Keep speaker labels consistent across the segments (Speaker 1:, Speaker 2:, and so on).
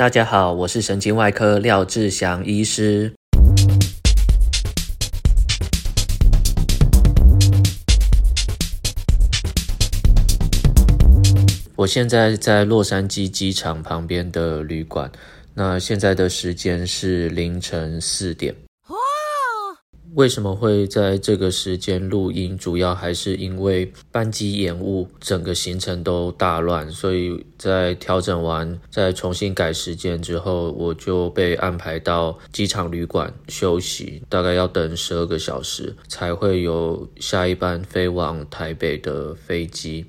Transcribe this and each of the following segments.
Speaker 1: 大家好，我是神经外科廖志祥医师。我现在在洛杉矶机场旁边的旅馆，那现在的时间是凌晨四点。为什么会在这个时间录音？主要还是因为班机延误，整个行程都大乱，所以在调整完、再重新改时间之后，我就被安排到机场旅馆休息，大概要等十二个小时才会有下一班飞往台北的飞机。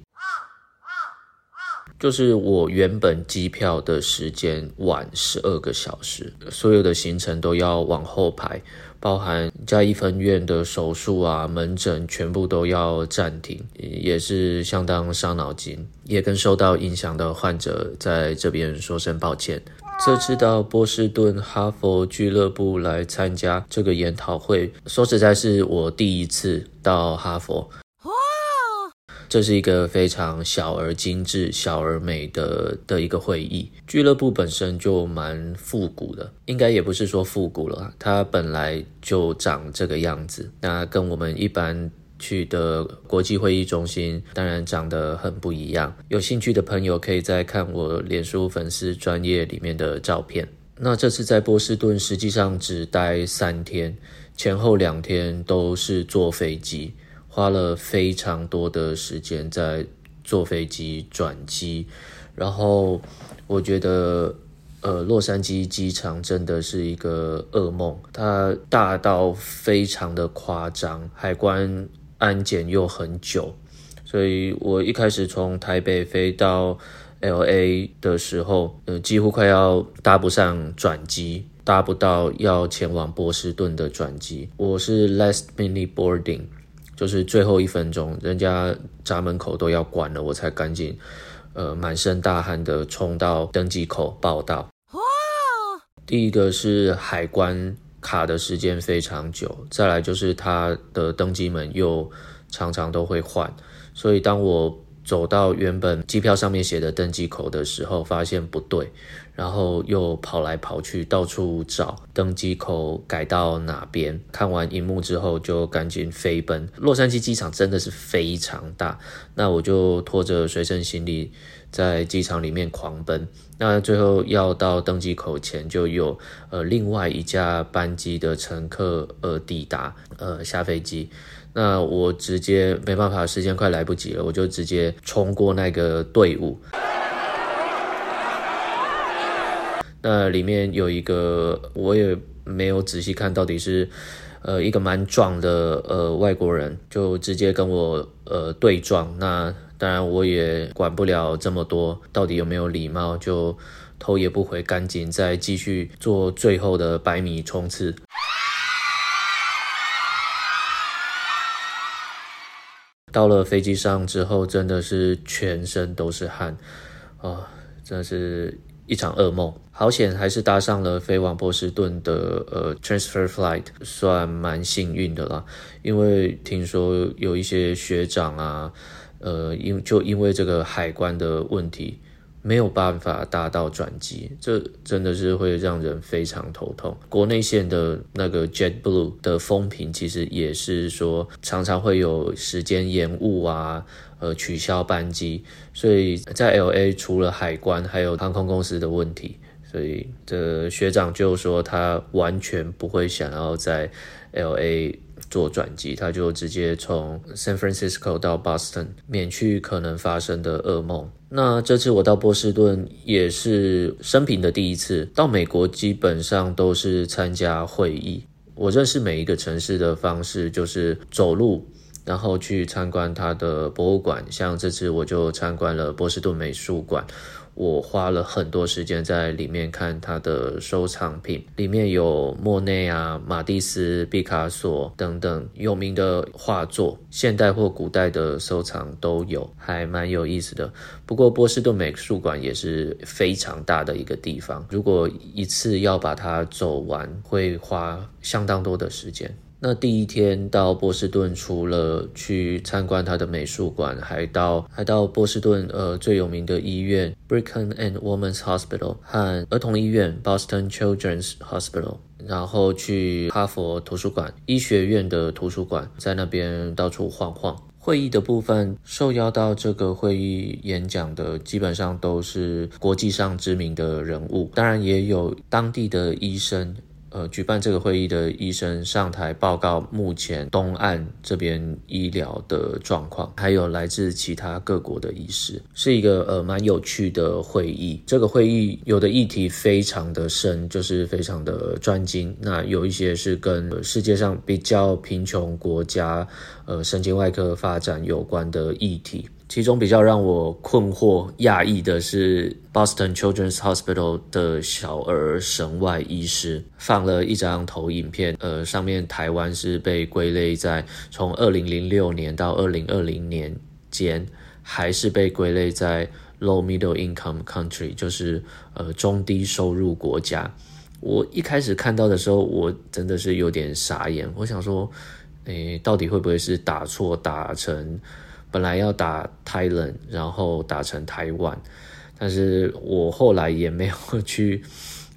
Speaker 1: 就是我原本机票的时间晚十二个小时，所有的行程都要往后排，包含加一分院的手术啊、门诊，全部都要暂停，也是相当伤脑筋，也跟受到影响的患者在这边说声抱歉。这次到波士顿哈佛俱乐部来参加这个研讨会，说实在是我第一次到哈佛。这是一个非常小而精致、小而美的的一个会议。俱乐部本身就蛮复古的，应该也不是说复古了，它本来就长这个样子。那跟我们一般去的国际会议中心，当然长得很不一样。有兴趣的朋友可以再看我脸书粉丝专业里面的照片。那这次在波士顿，实际上只待三天，前后两天都是坐飞机。花了非常多的时间在坐飞机转机，然后我觉得，呃，洛杉矶机场真的是一个噩梦，它大到非常的夸张，海关安检又很久，所以我一开始从台北飞到 LA 的时候，呃，几乎快要搭不上转机，搭不到要前往波士顿的转机，我是 last minute boarding。就是最后一分钟，人家闸门口都要关了，我才赶紧，呃，满身大汗的冲到登机口报到。第一个是海关卡的时间非常久，再来就是他的登机门又常常都会换，所以当我走到原本机票上面写的登机口的时候，发现不对，然后又跑来跑去，到处找登机口改到哪边。看完荧幕之后，就赶紧飞奔。洛杉矶机场真的是非常大，那我就拖着随身行李在机场里面狂奔。那最后要到登机口前，就有呃另外一架班机的乘客呃抵达呃下飞机。那我直接没办法，时间快来不及了，我就直接冲过那个队伍。那里面有一个，我也没有仔细看到底是，呃，一个蛮壮的呃外国人，就直接跟我呃对撞。那当然我也管不了这么多，到底有没有礼貌，就头也不回，赶紧再继续做最后的百米冲刺。到了飞机上之后，真的是全身都是汗，啊、真的是一场噩梦。好险，还是搭上了飞往波士顿的呃 transfer flight，算蛮幸运的啦。因为听说有一些学长啊，呃，因就因为这个海关的问题。没有办法达到转机，这真的是会让人非常头痛。国内线的那个 JetBlue 的风评其实也是说，常常会有时间延误啊，呃，取消班机。所以在 LA 除了海关，还有航空公司的问题。所以这学长就说他完全不会想要在 LA 做转机，他就直接从 San Francisco 到 Boston，免去可能发生的噩梦。那这次我到波士顿也是生平的第一次，到美国基本上都是参加会议。我认识每一个城市的方式就是走路，然后去参观它的博物馆，像这次我就参观了波士顿美术馆。我花了很多时间在里面看他的收藏品，里面有莫内啊、马蒂斯、毕卡索等等有名的画作，现代或古代的收藏都有，还蛮有意思的。不过波士顿美术馆也是非常大的一个地方，如果一次要把它走完，会花相当多的时间。那第一天到波士顿，除了去参观他的美术馆，还到还到波士顿呃最有名的医院 Brigham and Women's Hospital 和儿童医院 Boston Children's Hospital，然后去哈佛图书馆、医学院的图书馆，在那边到处晃晃。会议的部分，受邀到这个会议演讲的，基本上都是国际上知名的人物，当然也有当地的医生。呃，举办这个会议的医生上台报告目前东岸这边医疗的状况，还有来自其他各国的医师，是一个呃蛮有趣的会议。这个会议有的议题非常的深，就是非常的专精。那有一些是跟世界上比较贫穷国家呃神经外科发展有关的议题。其中比较让我困惑、讶异的是，Boston Children's Hospital 的小儿神外医师放了一张投影片，呃，上面台湾是被归类在从二零零六年到二零二零年间，还是被归类在 Low Middle Income Country，就是呃中低收入国家。我一开始看到的时候，我真的是有点傻眼，我想说，诶，到底会不会是打错打成？本来要打 Thailand，然后打成台湾，但是我后来也没有去，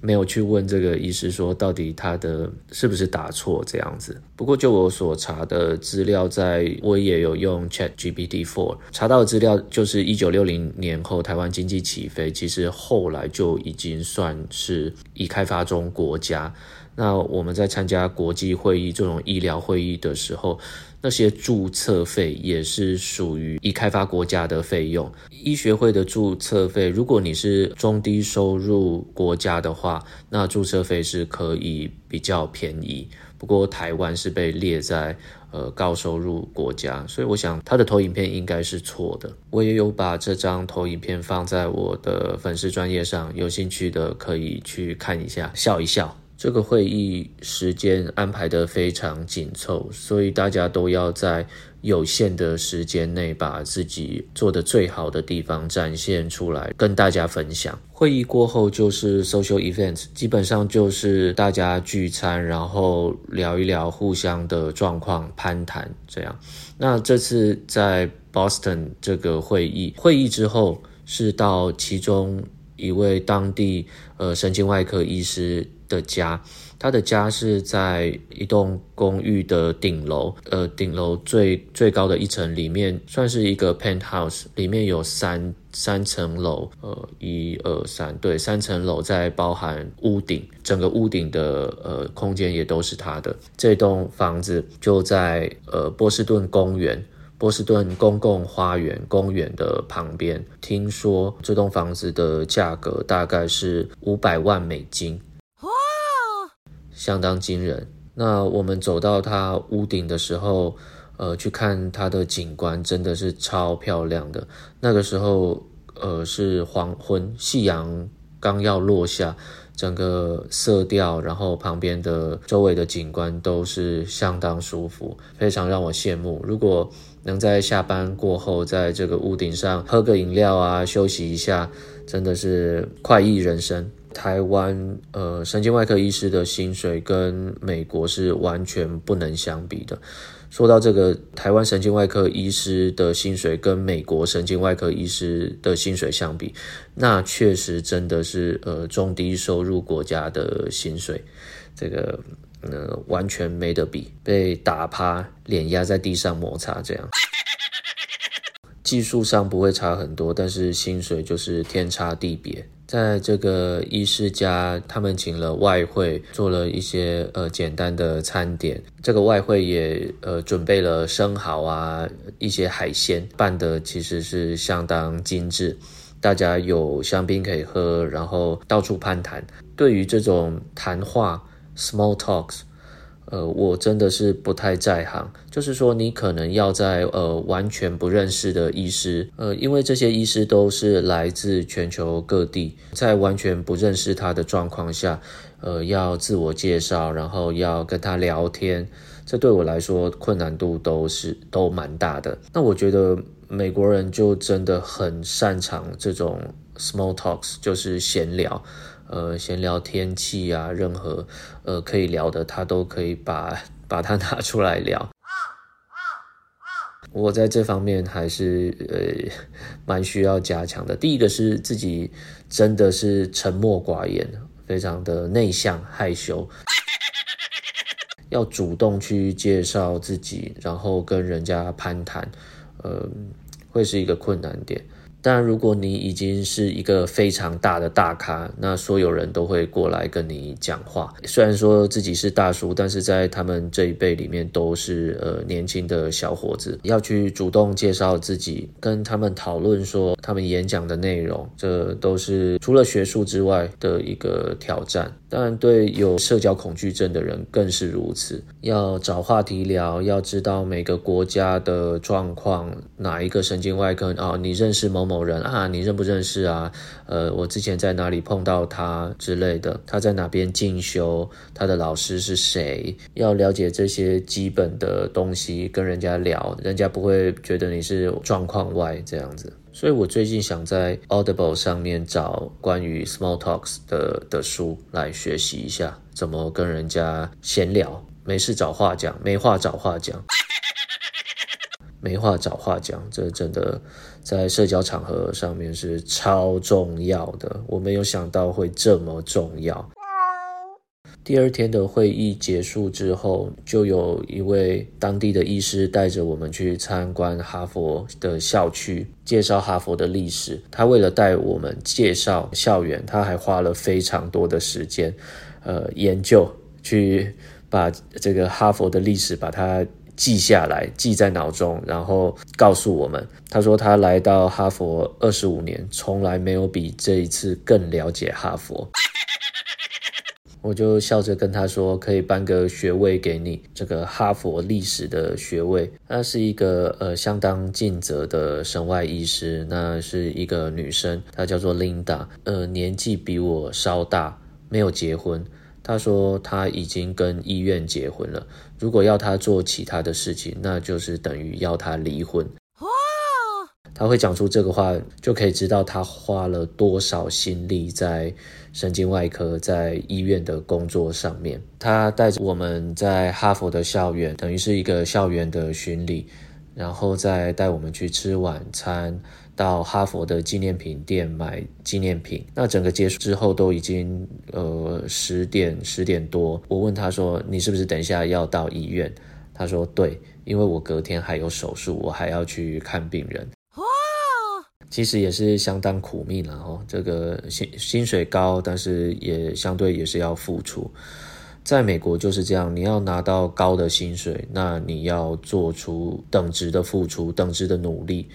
Speaker 1: 没有去问这个医师说到底他的是不是打错这样子。不过就我所查的资料，在我也有用 Chat GPT for 查到的资料，就是一九六零年后台湾经济起飞，其实后来就已经算是已开发中国家。那我们在参加国际会议这种医疗会议的时候，那些注册费也是属于已开发国家的费用。医学会的注册费，如果你是中低收入国家的话，那注册费是可以比较便宜。不过台湾是被列在呃高收入国家，所以我想他的投影片应该是错的。我也有把这张投影片放在我的粉丝专业上，有兴趣的可以去看一下，笑一笑。这个会议时间安排得非常紧凑，所以大家都要在有限的时间内把自己做得最好的地方展现出来，跟大家分享。会议过后就是 social events，基本上就是大家聚餐，然后聊一聊互相的状况，攀谈这样。那这次在 Boston 这个会议，会议之后是到其中一位当地呃神经外科医师的家，他的家是在一栋公寓的顶楼，呃，顶楼最最高的一层里面算是一个 penthouse，里面有三三层楼，呃，一二三，对，三层楼再包含屋顶，整个屋顶的呃空间也都是他的。这栋房子就在呃波士顿公园。波士顿公共花园公园的旁边，听说这栋房子的价格大概是五百万美金，相当惊人。那我们走到它屋顶的时候，呃，去看它的景观，真的是超漂亮的。那个时候，呃，是黄昏，夕阳刚要落下，整个色调，然后旁边的周围的景观都是相当舒服，非常让我羡慕。如果能在下班过后，在这个屋顶上喝个饮料啊，休息一下，真的是快意人生。台湾呃，神经外科医师的薪水跟美国是完全不能相比的。说到这个，台湾神经外科医师的薪水跟美国神经外科医师的薪水相比，那确实真的是呃中低收入国家的薪水，这个。呃，完全没得比，被打趴，脸压在地上摩擦，这样。技术上不会差很多，但是薪水就是天差地别。在这个医师家，他们请了外汇，做了一些呃简单的餐点。这个外汇也呃准备了生蚝啊，一些海鲜，办的其实是相当精致。大家有香槟可以喝，然后到处攀谈。对于这种谈话。Small talks，呃，我真的是不太在行。就是说，你可能要在呃完全不认识的医师，呃，因为这些医师都是来自全球各地，在完全不认识他的状况下，呃，要自我介绍，然后要跟他聊天，这对我来说困难度都是都蛮大的。那我觉得美国人就真的很擅长这种 small talks，就是闲聊。呃，闲聊天气啊，任何呃可以聊的，他都可以把把它拿出来聊。我在这方面还是呃蛮需要加强的。第一个是自己真的是沉默寡言，非常的内向害羞，要主动去介绍自己，然后跟人家攀谈，呃，会是一个困难点。当然，如果你已经是一个非常大的大咖，那所有人都会过来跟你讲话。虽然说自己是大叔，但是在他们这一辈里面都是呃年轻的小伙子，要去主动介绍自己，跟他们讨论说他们演讲的内容，这都是除了学术之外的一个挑战。当然，对有社交恐惧症的人更是如此。要找话题聊，要知道每个国家的状况，哪一个神经外科啊，你认识某某。某人啊，你认不认识啊？呃，我之前在哪里碰到他之类的，他在哪边进修，他的老师是谁？要了解这些基本的东西，跟人家聊，人家不会觉得你是状况外这样子。所以我最近想在 Audible 上面找关于 Small Talks 的的书来学习一下，怎么跟人家闲聊，没事找话讲，没话找话讲。没话找话讲，这真的在社交场合上面是超重要的。我没有想到会这么重要。第二天的会议结束之后，就有一位当地的医师带着我们去参观哈佛的校区，介绍哈佛的历史。他为了带我们介绍校园，他还花了非常多的时间，呃，研究去把这个哈佛的历史把它。记下来，记在脑中，然后告诉我们。他说他来到哈佛二十五年，从来没有比这一次更了解哈佛。我就笑着跟他说，可以颁个学位给你，这个哈佛历史的学位。那是一个呃相当尽责的神外医师，那是一个女生，她叫做 Linda，呃年纪比我稍大，没有结婚。他说他已经跟医院结婚了，如果要他做其他的事情，那就是等于要他离婚。他会讲出这个话，就可以知道他花了多少心力在神经外科、在医院的工作上面。他带着我们在哈佛的校园，等于是一个校园的巡礼，然后再带我们去吃晚餐。到哈佛的纪念品店买纪念品，那整个结束之后都已经呃十点十点多。我问他说：“你是不是等一下要到医院？”他说：“对，因为我隔天还有手术，我还要去看病人。”哇，其实也是相当苦命了哦。这个薪薪水高，但是也相对也是要付出。在美国就是这样，你要拿到高的薪水，那你要做出等值的付出，等值的努力。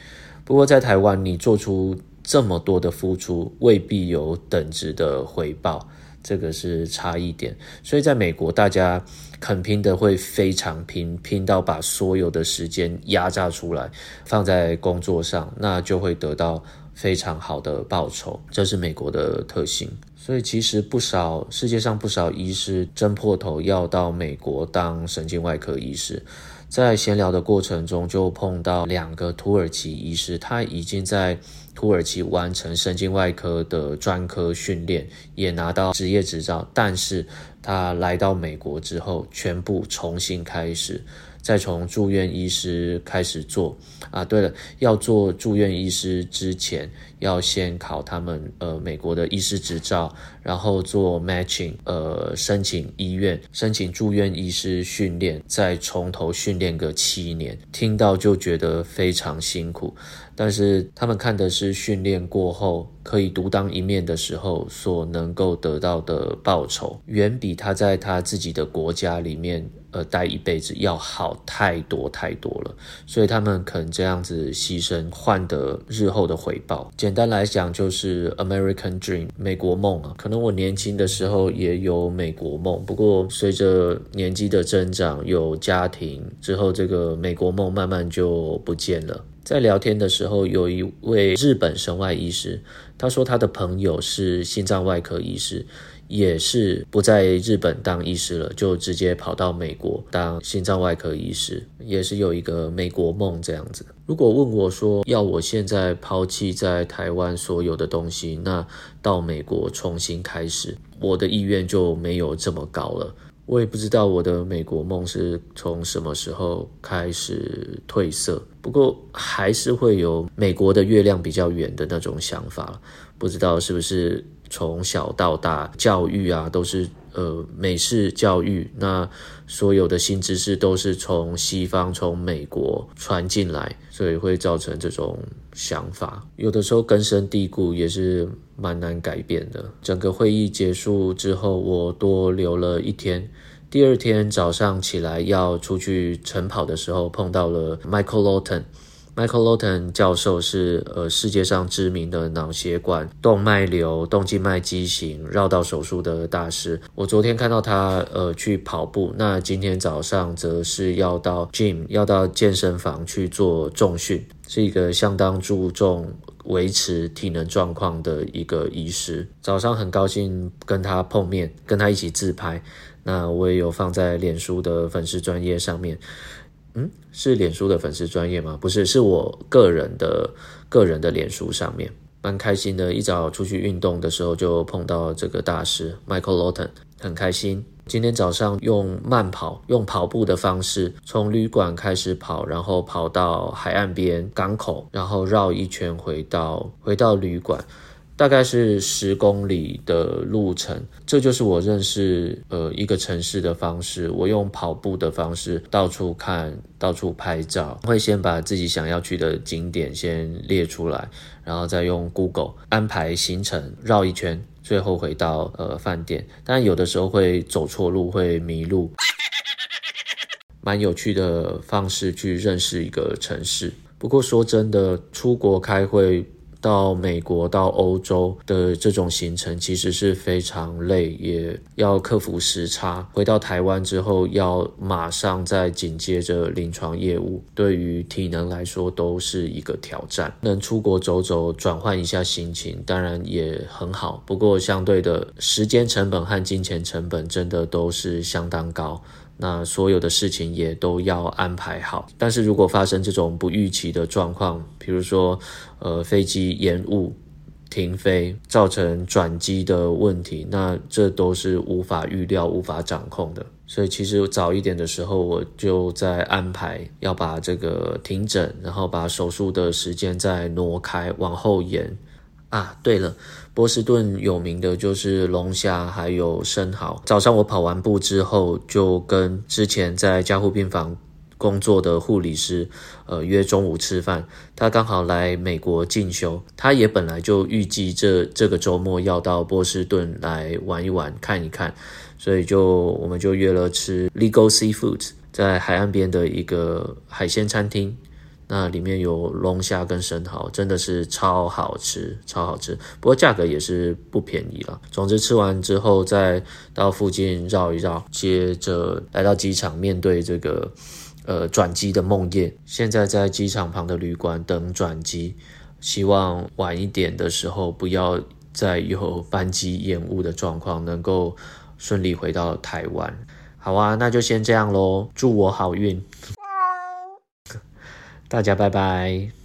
Speaker 1: 不过在台湾，你做出这么多的付出，未必有等值的回报，这个是差异点。所以在美国，大家肯拼的会非常拼，拼到把所有的时间压榨出来，放在工作上，那就会得到非常好的报酬。这是美国的特性。所以其实不少世界上不少医师争破头要到美国当神经外科医师。在闲聊的过程中，就碰到两个土耳其医师，他已经在土耳其完成神经外科的专科训练，也拿到执业执照，但是他来到美国之后，全部重新开始。再从住院医师开始做啊，对了，要做住院医师之前，要先考他们呃美国的医师执照，然后做 matching，呃申请医院，申请住院医师训练，再从头训练个七年，听到就觉得非常辛苦，但是他们看的是训练过后可以独当一面的时候所能够得到的报酬，远比他在他自己的国家里面。呃，待一辈子要好太多太多了，所以他们肯这样子牺牲，换得日后的回报。简单来讲，就是 American Dream 美国梦啊。可能我年轻的时候也有美国梦，不过随着年纪的增长，有家庭之后，这个美国梦慢慢就不见了。在聊天的时候，有一位日本神外医师，他说他的朋友是心脏外科医师。也是不在日本当医师了，就直接跑到美国当心脏外科医师，也是有一个美国梦这样子。如果问我说要我现在抛弃在台湾所有的东西，那到美国重新开始，我的意愿就没有这么高了。我也不知道我的美国梦是从什么时候开始褪色，不过还是会有美国的月亮比较圆的那种想法。不知道是不是从小到大教育啊，都是呃美式教育，那所有的新知识都是从西方从美国传进来，所以会造成这种想法。有的时候根深蒂固，也是蛮难改变的。整个会议结束之后，我多留了一天。第二天早上起来要出去晨跑的时候，碰到了 Michael Lawton。Michael Lotton 教授是呃世界上知名的脑血管动脉瘤、动静脉畸形绕道手术的大师。我昨天看到他呃去跑步，那今天早上则是要到 gym，要到健身房去做重训，是一个相当注重维持体能状况的一个医师。早上很高兴跟他碰面，跟他一起自拍。那我也有放在脸书的粉丝专业上面，嗯，是脸书的粉丝专业吗？不是，是我个人的个人的脸书上面，蛮开心的。一早出去运动的时候就碰到这个大师 Michael Lawton，很开心。今天早上用慢跑，用跑步的方式从旅馆开始跑，然后跑到海岸边港口，然后绕一圈回到回到旅馆。大概是十公里的路程，这就是我认识呃一个城市的方式。我用跑步的方式到处看，到处拍照，会先把自己想要去的景点先列出来，然后再用 Google 安排行程绕一圈，最后回到呃饭店。但有的时候会走错路，会迷路，蛮有趣的方式去认识一个城市。不过说真的，出国开会。到美国、到欧洲的这种行程其实是非常累，也要克服时差。回到台湾之后，要马上再紧接着临床业务，对于体能来说都是一个挑战。能出国走走，转换一下心情，当然也很好。不过相对的时间成本和金钱成本真的都是相当高。那所有的事情也都要安排好，但是如果发生这种不预期的状况，比如说，呃，飞机延误、停飞，造成转机的问题，那这都是无法预料、无法掌控的。所以其实早一点的时候，我就在安排要把这个停诊，然后把手术的时间再挪开，往后延。啊，对了，波士顿有名的就是龙虾，还有生蚝。早上我跑完步之后，就跟之前在加护病房工作的护理师，呃，约中午吃饭。他刚好来美国进修，他也本来就预计这这个周末要到波士顿来玩一玩，看一看，所以就我们就约了吃 Legal Seafood，在海岸边的一个海鲜餐厅。那里面有龙虾跟生蚝，真的是超好吃，超好吃。不过价格也是不便宜了。总之吃完之后，再到附近绕一绕，接着来到机场，面对这个呃转机的梦魇。现在在机场旁的旅馆等转机，希望晚一点的时候不要再有班机延误的状况，能够顺利回到台湾。好啊，那就先这样喽，祝我好运。大家拜拜。